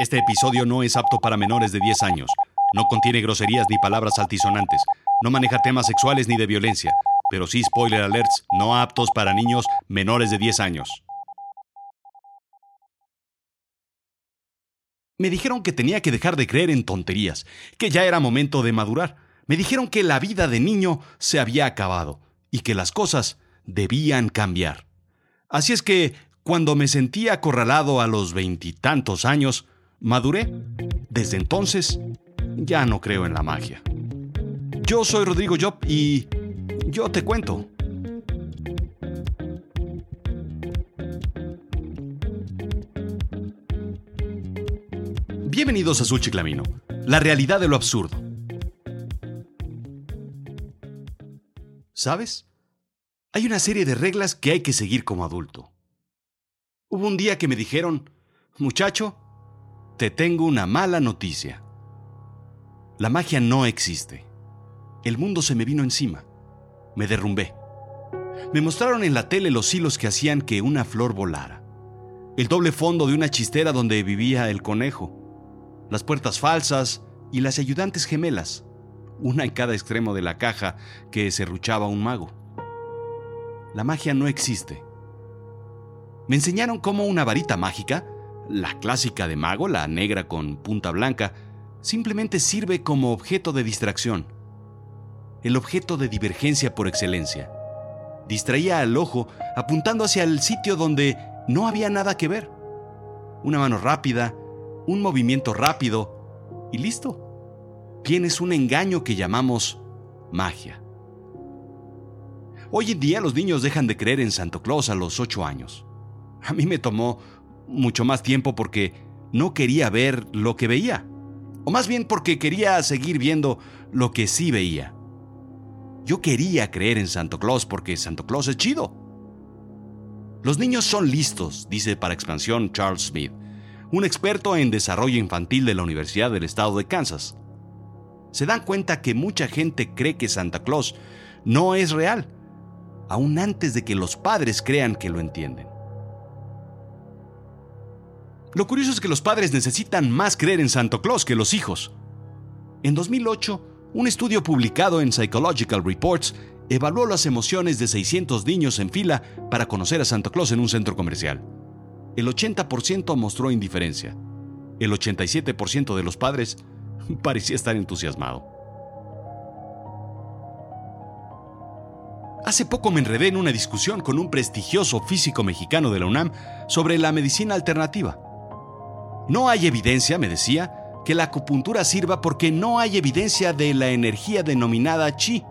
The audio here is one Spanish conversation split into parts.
Este episodio no es apto para menores de 10 años. No contiene groserías ni palabras altisonantes. No maneja temas sexuales ni de violencia. Pero sí spoiler alerts no aptos para niños menores de 10 años. Me dijeron que tenía que dejar de creer en tonterías, que ya era momento de madurar. Me dijeron que la vida de niño se había acabado y que las cosas debían cambiar. Así es que, cuando me sentí acorralado a los veintitantos años, maduré. Desde entonces, ya no creo en la magia. Yo soy Rodrigo Job y yo te cuento. Bienvenidos a Azul Chiclamino, la realidad de lo absurdo. ¿Sabes? Hay una serie de reglas que hay que seguir como adulto. Hubo un día que me dijeron, muchacho, te tengo una mala noticia. La magia no existe. El mundo se me vino encima. Me derrumbé. Me mostraron en la tele los hilos que hacían que una flor volara. El doble fondo de una chistera donde vivía el conejo. Las puertas falsas y las ayudantes gemelas. Una en cada extremo de la caja que serruchaba un mago. La magia no existe. Me enseñaron cómo una varita mágica, la clásica de mago, la negra con punta blanca, simplemente sirve como objeto de distracción. El objeto de divergencia por excelencia. Distraía al ojo apuntando hacia el sitio donde no había nada que ver. Una mano rápida, un movimiento rápido y listo. Tienes un engaño que llamamos magia. Hoy en día los niños dejan de creer en Santo Claus a los 8 años. A mí me tomó mucho más tiempo porque no quería ver lo que veía. O más bien porque quería seguir viendo lo que sí veía. Yo quería creer en Santo Claus porque Santo Claus es chido. Los niños son listos, dice para expansión Charles Smith, un experto en desarrollo infantil de la Universidad del Estado de Kansas. Se dan cuenta que mucha gente cree que Santa Claus no es real aún antes de que los padres crean que lo entienden. Lo curioso es que los padres necesitan más creer en Santo Claus que los hijos. En 2008, un estudio publicado en Psychological Reports evaluó las emociones de 600 niños en fila para conocer a Santa Claus en un centro comercial. El 80% mostró indiferencia. El 87% de los padres parecía estar entusiasmado. Hace poco me enredé en una discusión con un prestigioso físico mexicano de la UNAM sobre la medicina alternativa. No hay evidencia, me decía, que la acupuntura sirva porque no hay evidencia de la energía denominada chi.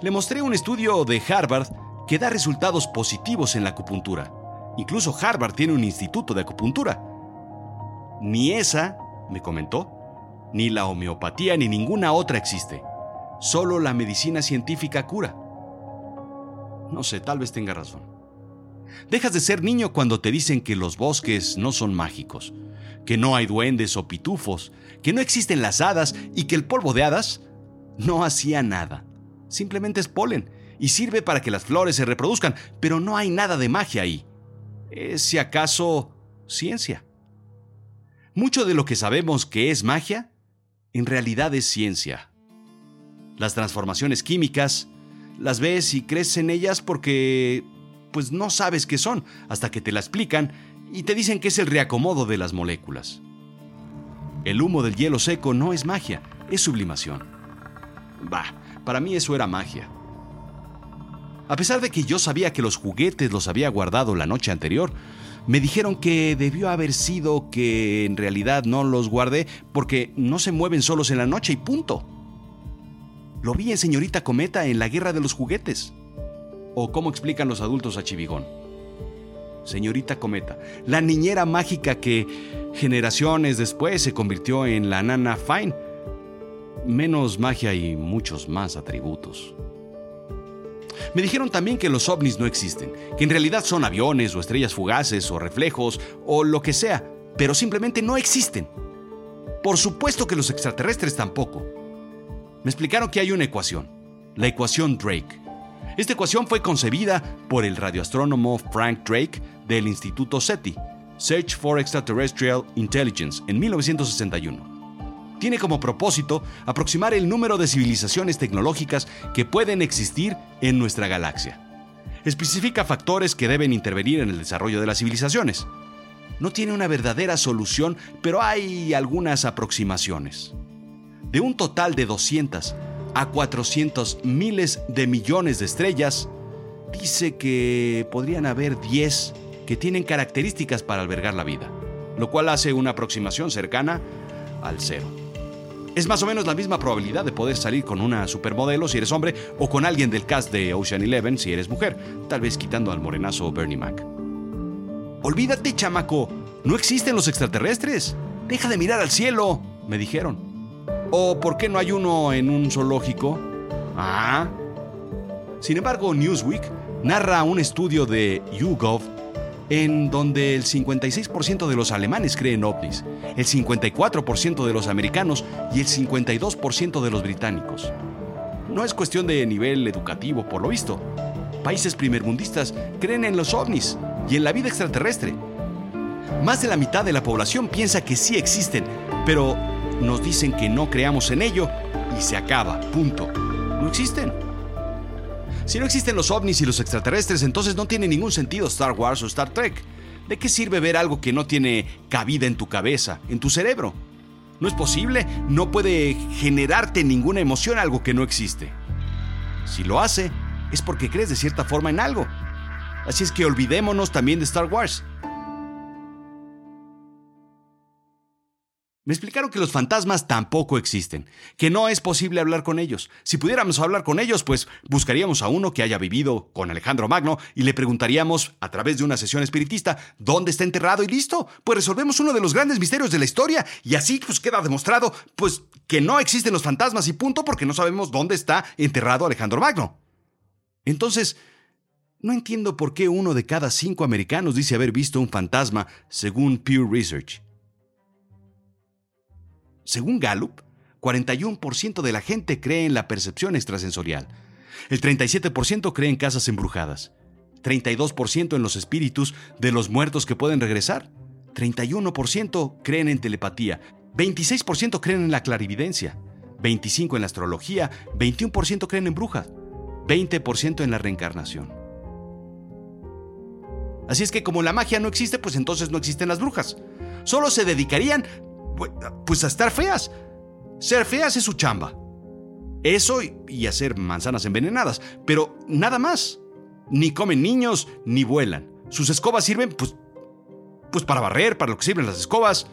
Le mostré un estudio de Harvard que da resultados positivos en la acupuntura. Incluso Harvard tiene un instituto de acupuntura. Ni esa, me comentó, ni la homeopatía ni ninguna otra existe. Solo la medicina científica cura. No sé, tal vez tenga razón. Dejas de ser niño cuando te dicen que los bosques no son mágicos, que no hay duendes o pitufos, que no existen las hadas y que el polvo de hadas no hacía nada. Simplemente es polen y sirve para que las flores se reproduzcan, pero no hay nada de magia ahí. Es si acaso ciencia. Mucho de lo que sabemos que es magia, en realidad es ciencia. Las transformaciones químicas, las ves y crees en ellas porque pues no sabes qué son hasta que te la explican y te dicen que es el reacomodo de las moléculas. El humo del hielo seco no es magia, es sublimación. Bah, para mí eso era magia. A pesar de que yo sabía que los juguetes los había guardado la noche anterior, me dijeron que debió haber sido que en realidad no los guardé porque no se mueven solos en la noche y punto. Lo vi en Señorita Cometa en la Guerra de los Juguetes. ¿O cómo explican los adultos a Chivigón? Señorita Cometa, la niñera mágica que generaciones después se convirtió en la nana Fine. Menos magia y muchos más atributos. Me dijeron también que los ovnis no existen, que en realidad son aviones o estrellas fugaces o reflejos o lo que sea, pero simplemente no existen. Por supuesto que los extraterrestres tampoco. Me explicaron que hay una ecuación, la ecuación Drake. Esta ecuación fue concebida por el radioastrónomo Frank Drake del Instituto SETI, Search for Extraterrestrial Intelligence en 1961 tiene como propósito aproximar el número de civilizaciones tecnológicas que pueden existir en nuestra galaxia. Especifica factores que deben intervenir en el desarrollo de las civilizaciones. No tiene una verdadera solución, pero hay algunas aproximaciones. De un total de 200 a 400 miles de millones de estrellas, dice que podrían haber 10 que tienen características para albergar la vida, lo cual hace una aproximación cercana al cero. Es más o menos la misma probabilidad de poder salir con una supermodelo si eres hombre o con alguien del cast de Ocean Eleven si eres mujer, tal vez quitando al morenazo Bernie Mac. Olvídate, chamaco, no existen los extraterrestres. Deja de mirar al cielo, me dijeron. ¿O por qué no hay uno en un zoológico? Ah. Sin embargo, Newsweek narra un estudio de YouGov en donde el 56% de los alemanes creen ovnis, el 54% de los americanos y el 52% de los británicos. No es cuestión de nivel educativo, por lo visto. Países primermundistas creen en los ovnis y en la vida extraterrestre. Más de la mitad de la población piensa que sí existen, pero nos dicen que no creamos en ello y se acaba, punto. No existen. Si no existen los ovnis y los extraterrestres, entonces no tiene ningún sentido Star Wars o Star Trek. ¿De qué sirve ver algo que no tiene cabida en tu cabeza, en tu cerebro? No es posible, no puede generarte ninguna emoción algo que no existe. Si lo hace, es porque crees de cierta forma en algo. Así es que olvidémonos también de Star Wars. Me explicaron que los fantasmas tampoco existen, que no es posible hablar con ellos. Si pudiéramos hablar con ellos, pues buscaríamos a uno que haya vivido con Alejandro Magno y le preguntaríamos, a través de una sesión espiritista, dónde está enterrado y listo. Pues resolvemos uno de los grandes misterios de la historia y así pues queda demostrado, pues que no existen los fantasmas y punto porque no sabemos dónde está enterrado Alejandro Magno. Entonces, no entiendo por qué uno de cada cinco americanos dice haber visto un fantasma, según Pew Research. Según Gallup, 41% de la gente cree en la percepción extrasensorial. El 37% cree en casas embrujadas. 32% en los espíritus de los muertos que pueden regresar. 31% creen en telepatía. 26% creen en la clarividencia. 25% en la astrología. 21% creen en brujas. 20% en la reencarnación. Así es que como la magia no existe, pues entonces no existen las brujas. Solo se dedicarían pues a estar feas. Ser feas es su chamba. Eso y hacer manzanas envenenadas, pero nada más. Ni comen niños, ni vuelan. Sus escobas sirven, pues, pues para barrer, para lo que sirven las escobas.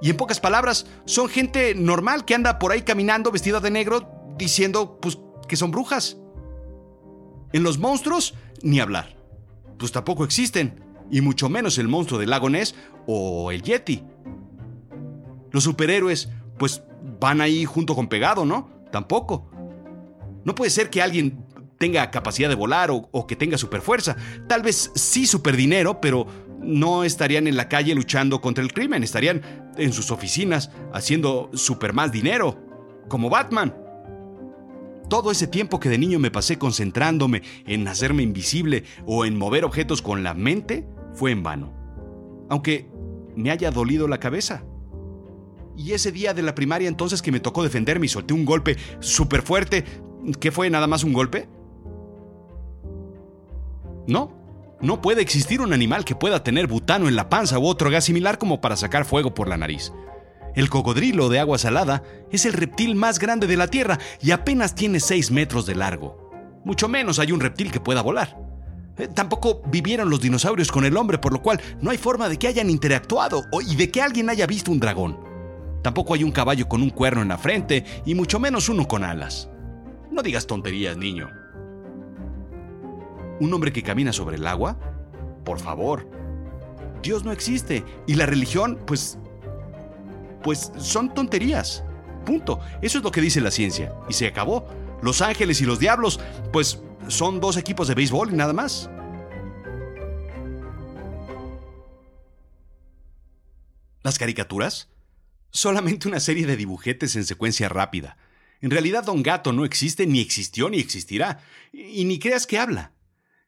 Y en pocas palabras, son gente normal que anda por ahí caminando vestida de negro diciendo, pues, que son brujas. En los monstruos, ni hablar. Pues tampoco existen, y mucho menos el monstruo del lago Ness o el Yeti. Los superhéroes, pues van ahí junto con pegado, ¿no? Tampoco. No puede ser que alguien tenga capacidad de volar o, que tenga superfuerza. Tal vez sí superdinero, pero no estarían en la calle luchando contra el crimen, estarían en sus oficinas haciendo super más dinero, como Batman. Todo ese tiempo que de niño me pasé concentrándome en hacerme invisible o en mover objetos con la mente fue en vano. Aunque me haya dolido la cabeza. Y ese día de la primaria entonces que me tocó defenderme y solté un golpe súper fuerte, ¿qué fue nada más un golpe? No, no puede existir un animal que pueda tener butano en la panza u otro gas similar como para sacar fuego por la nariz. El cocodrilo de agua salada es el reptil más grande de la Tierra y apenas tiene 6 metros de largo. Mucho menos hay un reptil que pueda volar. Eh, tampoco vivieron los dinosaurios con el hombre, por lo cual no hay forma de que hayan interactuado y de que alguien haya visto un dragón. Tampoco hay un caballo con un cuerno en la frente y mucho menos uno con alas. No digas tonterías, niño. ¿Un hombre que camina sobre el agua? Por favor. Dios no existe y la religión, pues... Pues son tonterías. Punto. Eso es lo que dice la ciencia. Y se acabó. Los ángeles y los diablos, pues son dos equipos de béisbol y nada más. ¿Las caricaturas? Solamente una serie de dibujetes en secuencia rápida. En realidad Don Gato no existe, ni existió, ni existirá. Y ni creas que habla.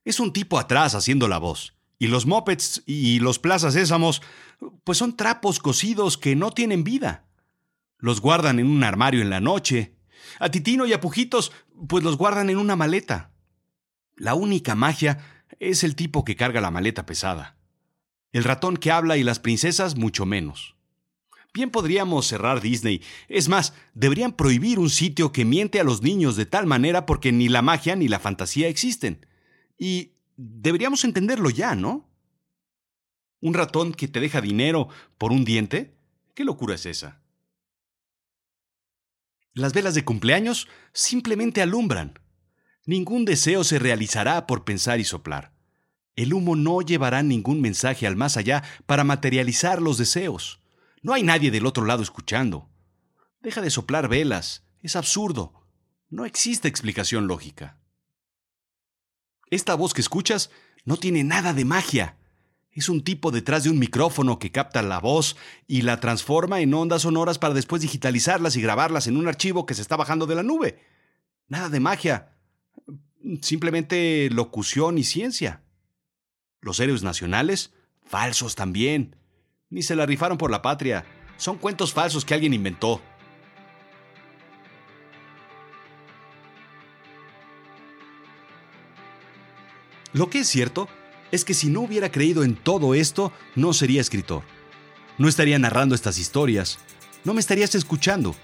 Es un tipo atrás haciendo la voz. Y los mopeds y los plazas sésamos, pues son trapos cocidos que no tienen vida. Los guardan en un armario en la noche. A Titino y a Pujitos, pues los guardan en una maleta. La única magia es el tipo que carga la maleta pesada. El ratón que habla y las princesas mucho menos. Bien podríamos cerrar Disney. Es más, deberían prohibir un sitio que miente a los niños de tal manera porque ni la magia ni la fantasía existen. Y deberíamos entenderlo ya, ¿no? ¿Un ratón que te deja dinero por un diente? ¿Qué locura es esa? Las velas de cumpleaños simplemente alumbran. Ningún deseo se realizará por pensar y soplar. El humo no llevará ningún mensaje al más allá para materializar los deseos. No hay nadie del otro lado escuchando. Deja de soplar velas. Es absurdo. No existe explicación lógica. Esta voz que escuchas no tiene nada de magia. Es un tipo detrás de un micrófono que capta la voz y la transforma en ondas sonoras para después digitalizarlas y grabarlas en un archivo que se está bajando de la nube. Nada de magia. Simplemente locución y ciencia. Los héroes nacionales, falsos también. Ni se la rifaron por la patria. Son cuentos falsos que alguien inventó. Lo que es cierto es que si no hubiera creído en todo esto, no sería escritor. No estaría narrando estas historias. No me estarías escuchando.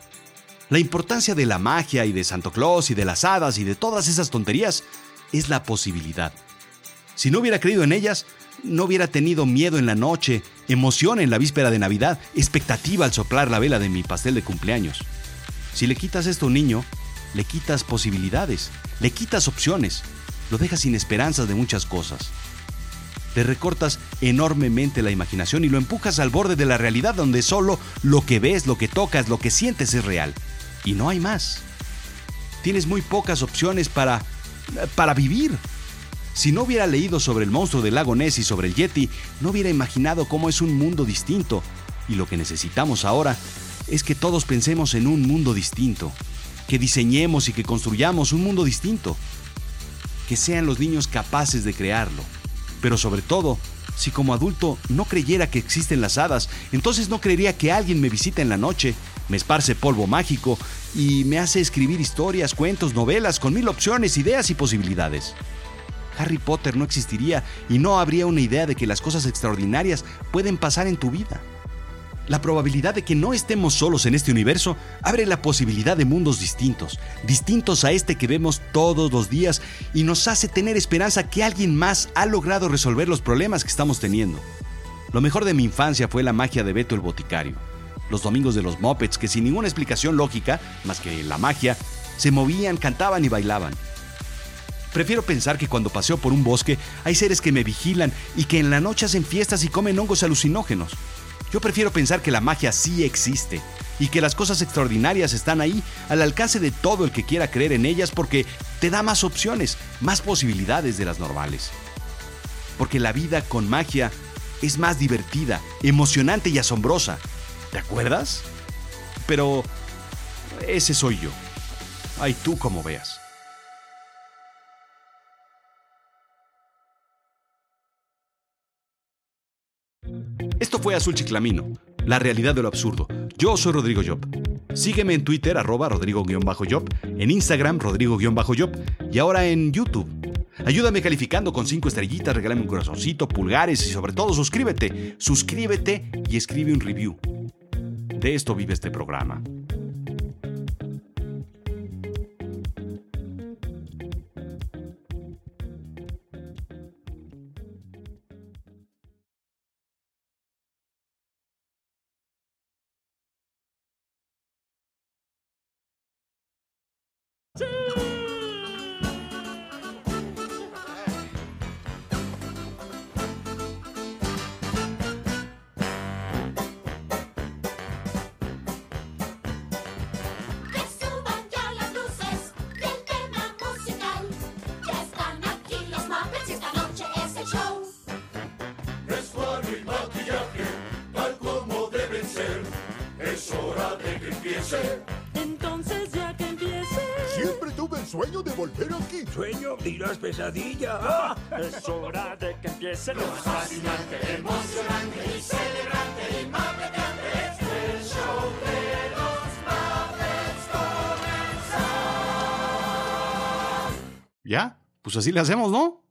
La importancia de la magia y de Santo Claus y de las hadas y de todas esas tonterías es la posibilidad. Si no hubiera creído en ellas, no hubiera tenido miedo en la noche, emoción en la víspera de Navidad, expectativa al soplar la vela de mi pastel de cumpleaños. Si le quitas esto a un niño, le quitas posibilidades, le quitas opciones, lo dejas sin esperanzas de muchas cosas. Te recortas enormemente la imaginación y lo empujas al borde de la realidad donde solo lo que ves, lo que tocas, lo que sientes es real. Y no hay más. Tienes muy pocas opciones para... para vivir. Si no hubiera leído sobre el monstruo del lago Ness y sobre el Yeti, no hubiera imaginado cómo es un mundo distinto. Y lo que necesitamos ahora es que todos pensemos en un mundo distinto, que diseñemos y que construyamos un mundo distinto que sean los niños capaces de crearlo. Pero sobre todo, si como adulto no creyera que existen las hadas, entonces no creería que alguien me visita en la noche, me esparce polvo mágico y me hace escribir historias, cuentos, novelas con mil opciones, ideas y posibilidades. Harry Potter no existiría y no habría una idea de que las cosas extraordinarias pueden pasar en tu vida. La probabilidad de que no estemos solos en este universo abre la posibilidad de mundos distintos, distintos a este que vemos todos los días y nos hace tener esperanza que alguien más ha logrado resolver los problemas que estamos teniendo. Lo mejor de mi infancia fue la magia de Beto el Boticario, los domingos de los Muppets que sin ninguna explicación lógica, más que la magia, se movían, cantaban y bailaban. Prefiero pensar que cuando paseo por un bosque hay seres que me vigilan y que en la noche hacen fiestas y comen hongos alucinógenos. Yo prefiero pensar que la magia sí existe y que las cosas extraordinarias están ahí al alcance de todo el que quiera creer en ellas porque te da más opciones, más posibilidades de las normales. Porque la vida con magia es más divertida, emocionante y asombrosa. ¿Te acuerdas? Pero ese soy yo. Ay, tú como veas. Fue Azul Chiclamino, la realidad de lo absurdo. Yo soy Rodrigo Job. Sígueme en Twitter, arroba Rodrigo-Job, en Instagram, Rodrigo-Job, y ahora en YouTube. Ayúdame calificando con cinco estrellitas, regálame un corazoncito, pulgares y sobre todo suscríbete. Suscríbete y escribe un review. De esto vive este programa. ¡Sí! Que suban ya las luces y entren la musical. Ya están aquí los mames y esta noche es el show. Es guar y maquillaje, tal como deben ser. Es hora de que empiece sueño de volver aquí. ¿Sueño? ¿Dirás pesadilla? Ah, es hora de que empiece lo más fascinante, emocionante y celebrante y más El show de los Muppets comenzar. ¿Ya? Pues así le hacemos, ¿no?